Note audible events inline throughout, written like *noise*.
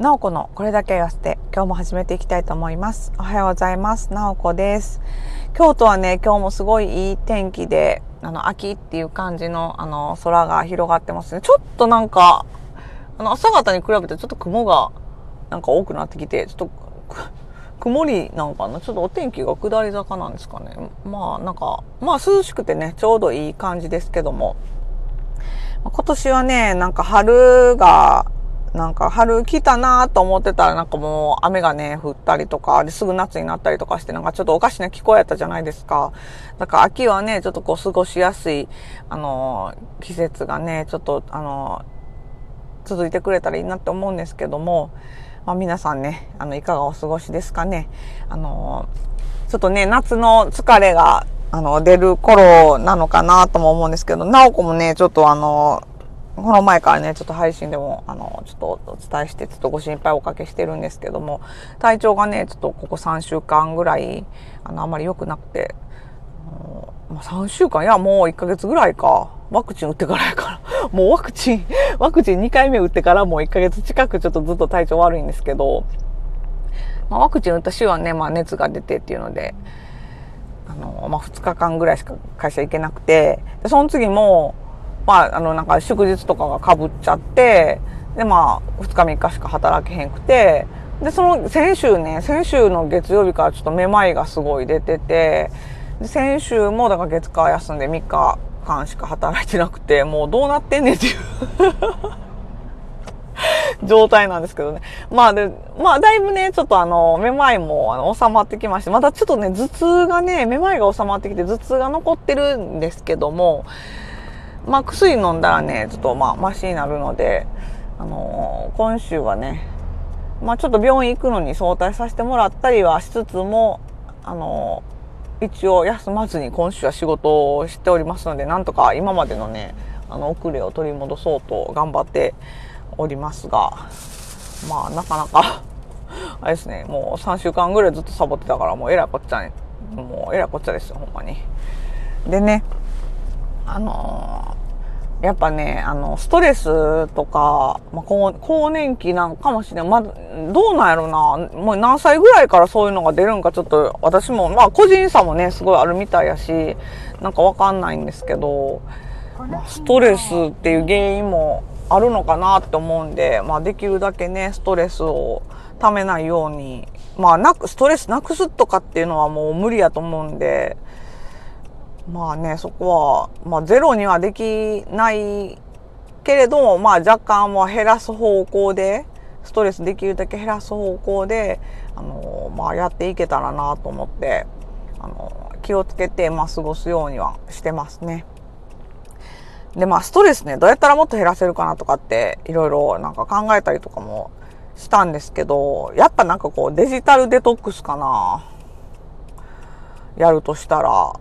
なおこのこれだけ言わせて今日も始めていきたいと思います。おはようございます。なおこです。京都はね、今日もすごいいい天気で、あの、秋っていう感じの、あの、空が広がってますね。ちょっとなんか、あの、朝方に比べてちょっと雲がなんか多くなってきて、ちょっと、曇りなんかな？ちょっとお天気が下り坂なんですかね。まあなんか、まあ涼しくてね、ちょうどいい感じですけども。今年はね、なんか春がなんか春来たなと思ってたらなんかもう雨がね、降ったりとか、ですぐ夏になったりとかしてなんかちょっとおかしな気候やったじゃないですか。だから秋はね、ちょっとこう過ごしやすい、あの、季節がね、ちょっとあの、続いてくれたらいいなって思うんですけども、まあ皆さんね、あの、いかがお過ごしですかね。あの、ちょっとね、夏の疲れが、あの、出る頃なのかなとも思うんですけど、なおこもね、ちょっとあの、この前からね、ちょっと配信でも、あの、ちょっとお伝えして、ちょっとご心配おかけしてるんですけども、体調がね、ちょっとここ3週間ぐらい、あの、あまり良くなくて、まあ、3週間いや、もう1ヶ月ぐらいか。ワクチン打ってからやから。*laughs* もうワクチン、ワクチン2回目打ってからもう1ヶ月近くちょっとずっと体調悪いんですけど、まあ、ワクチン打った週はね、まあ熱が出てっていうので、あの、まあ2日間ぐらいしか会社行けなくて、でその次も、まあ、あの、なんか祝日とかがかぶっちゃって、で、まあ、2日3日しか働けへんくて、で、その、先週ね、先週の月曜日からちょっとめまいがすごい出てて、先週もだから月火休んで3日間しか働いてなくて、もうどうなってんねんっていう *laughs* 状態なんですけどね。まあで、まあだいぶね、ちょっとあの、めまいもあの収まってきまして、またちょっとね、頭痛がね、めまいが収まってきて頭痛が残ってるんですけども、まあ薬飲んだらね、ちょっとまあマシになるので、あのー、今週はね、まあちょっと病院行くのに早退させてもらったりはしつつも、あのー、一応休まずに今週は仕事をしておりますので、なんとか今までのね、あの遅れを取り戻そうと頑張っておりますが、まあなかなかあれですね、もう3週間ぐらいずっとサボってたからもうえらいこっちゃね、もうえらいこっちゃですよ、ほんまに。でね、あのー、やっぱね、あの、ストレスとか、まあ、更年期なんかもしれん。まあ、どうなんやろな。もう何歳ぐらいからそういうのが出るんかちょっと私も、まあ個人差もね、すごいあるみたいやし、なんかわかんないんですけど、まあ、ストレスっていう原因もあるのかなって思うんで、まあできるだけね、ストレスをためないように、まあなく、ストレスなくすとかっていうのはもう無理やと思うんで、まあね、そこは、まあゼロにはできないけれども、まあ若干は減らす方向で、ストレスできるだけ減らす方向で、あの、まあやっていけたらなと思って、あの、気をつけて、まあ過ごすようにはしてますね。で、まあストレスね、どうやったらもっと減らせるかなとかって、いろいろなんか考えたりとかもしたんですけど、やっぱなんかこうデジタルデトックスかな。やるとしたら、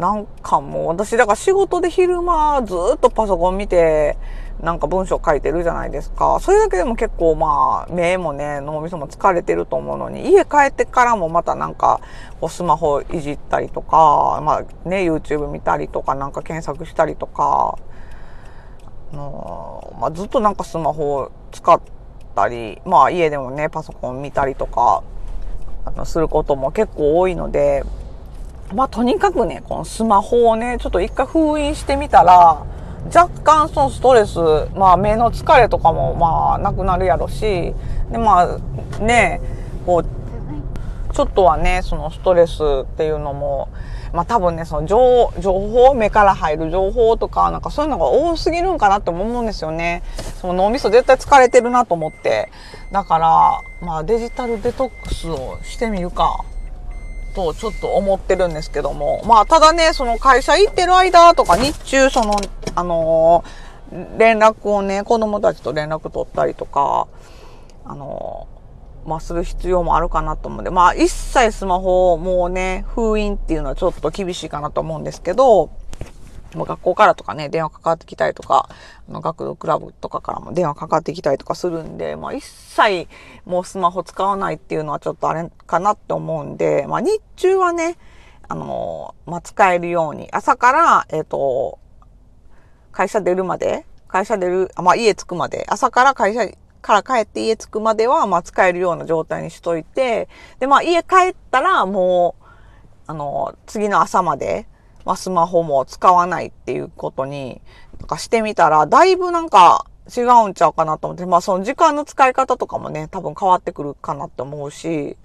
なんかもう私だから仕事で昼間ずっとパソコン見てなんか文章書いてるじゃないですか。それだけでも結構まあ目もね脳みそも疲れてると思うのに家帰ってからもまたなんかこうスマホいじったりとかまあね YouTube 見たりとかなんか検索したりとかあのまあ、ずっとなんかスマホを使ったりまあ家でもねパソコン見たりとかあのすることも結構多いのでまあとにかくね、このスマホをね、ちょっと一回封印してみたら、若干そのストレス、まあ目の疲れとかもまあなくなるやろし、でまあね、こう、ちょっとはね、そのストレスっていうのも、まあ多分ね、その情情報、目から入る情報とか、なんかそういうのが多すぎるんかなって思うんですよね。その脳みそ絶対疲れてるなと思って。だから、まあデジタルデトックスをしてみるか。とちょっと思ってるんですけども。まあ、ただね、その会社行ってる間とか日中、その、あのー、連絡をね、子供たちと連絡取ったりとか、あのー、まあ、する必要もあるかなと思うんで、まあ、一切スマホをもうね、封印っていうのはちょっと厳しいかなと思うんですけど、もう学校からとかね、電話かかってきたりとか、あの学童クラブとかからも電話かかってきたりとかするんで、まあ一切もうスマホ使わないっていうのはちょっとあれかなって思うんで、まあ日中はね、あの、まあ使えるように、朝から、えっ、ー、と、会社出るまで、会社出る、まあ家着くまで、朝から会社から帰って家着くまでは、まあ使えるような状態にしといて、で、まあ家帰ったらもう、あの、次の朝まで、まあスマホも使わないっていうことに、なんかしてみたら、だいぶなんか違うんちゃうかなと思って、まあその時間の使い方とかもね、多分変わってくるかなって思うし、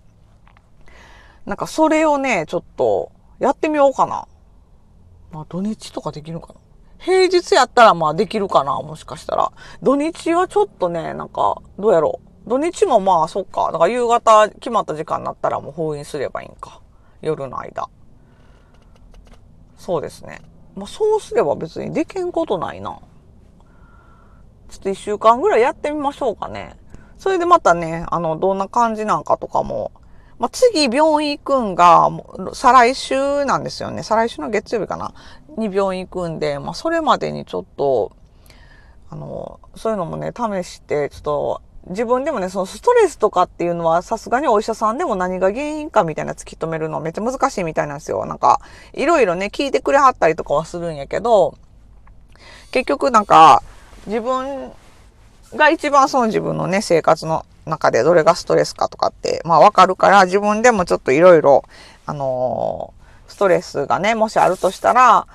なんかそれをね、ちょっとやってみようかな。まあ土日とかできるかな。平日やったらまあできるかな、もしかしたら。土日はちょっとね、なんか、どうやろう。土日もまあそっか。だから夕方決まった時間になったらもう封印すればいいんか。夜の間。そうですね。まあそうすれば別にできんことないな。ちょっと一週間ぐらいやってみましょうかね。それでまたね、あの、どんな感じなんかとかも。まあ、次病院行くんが、再来週なんですよね。再来週の月曜日かな。に病院行くんで、まあ、それまでにちょっと、あの、そういうのもね、試して、ちょっと、自分でもね、そのストレスとかっていうのはさすがにお医者さんでも何が原因かみたいな突き止めるのめっちゃ難しいみたいなんですよ。なんか、いろいろね、聞いてくれはったりとかはするんやけど、結局なんか、自分が一番その自分のね、生活の中でどれがストレスかとかって、まあわかるから、自分でもちょっといろいろ、あのー、ストレスがね、もしあるとしたら、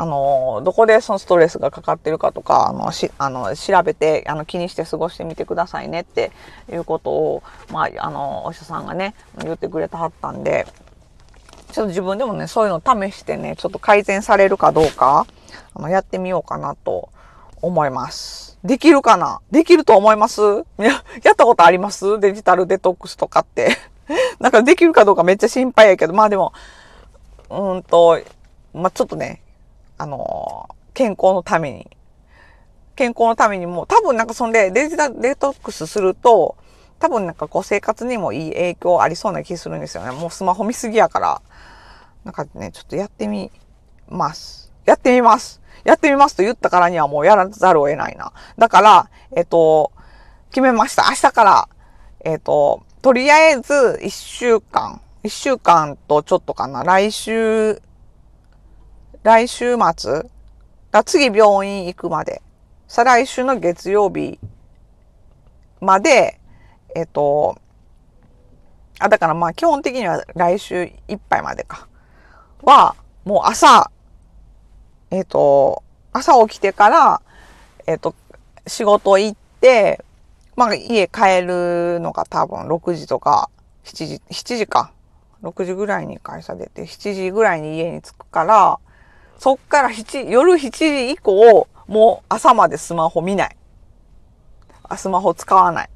あの、どこでそのストレスがかかってるかとか、あの、し、あの、調べて、あの、気にして過ごしてみてくださいねっていうことを、まあ、あの、お医者さんがね、言ってくれたはったんで、ちょっと自分でもね、そういうの試してね、ちょっと改善されるかどうか、あの、やってみようかなと思います。できるかな？できると思います？や、やったことあります？デジタルデトックスとかって。*laughs* なんかできるかどうかめっちゃ心配やけど、まあでも、うんと、まあちょっとね、あの、健康のために、健康のためにも、多分なんかそんでデジタルデトックスすると、多分なんかこう生活にもいい影響ありそうな気するんですよね。もうスマホ見すぎやから。なんかね、ちょっとやってみます。やってみます。やってみますと言ったからにはもうやらざるを得ないな。だから、えっと、決めました。明日から、えっと、とりあえず一週間、一週間とちょっとかな。来週、来週末次病院行くまで。再来週の月曜日まで、えっと、あ、だからまあ基本的には来週いっぱいまでか。は、もう朝、えっ、と、朝起きてから、えっ、と、仕事行って、まあ家帰るのが多分6時とか7時、7時か。6時ぐらいに会社出て、7時ぐらいに家に着くから、そっから7、夜7時以降、もう朝までスマホ見ない。スマホ使わない。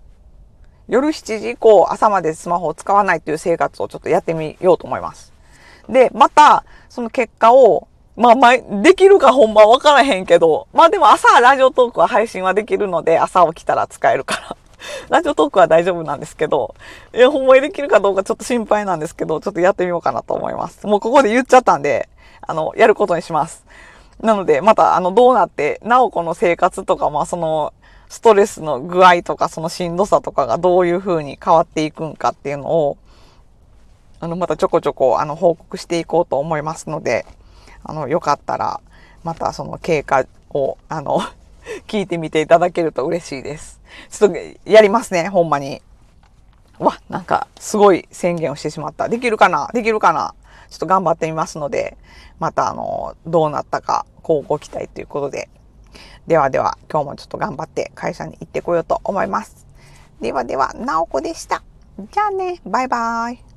夜7時以降、朝までスマホを使わないっていう生活をちょっとやってみようと思います。で、また、その結果をまあ、ま、できるかほんまわからへんけど、まあでも朝ラジオトークは配信はできるので、朝起きたら使えるから。*laughs* ラジオトークは大丈夫なんですけど、いや、ほんまにできるかどうかちょっと心配なんですけど、ちょっとやってみようかなと思います。もうここで言っちゃったんで、あの、やることにします。なので、また、あの、どうなって、なおこの生活とか、まあ、その、ストレスの具合とか、そのしんどさとかがどういう風に変わっていくんかっていうのを、あの、またちょこちょこ、あの、報告していこうと思いますので、あの、よかったら、またその経過を、あの、*laughs* 聞いてみていただけると嬉しいです。ちょっとやりますね、ほんまに。わ、なんか、すごい宣言をしてしまった。できるかな？できるかな？ちょっと頑張ってみますので、またあの、どうなったか、こうご期待ということで。ではでは、今日もちょっと頑張って会社に行ってこようと思います。ではでは、なおこでした。じゃあね、バイバイ。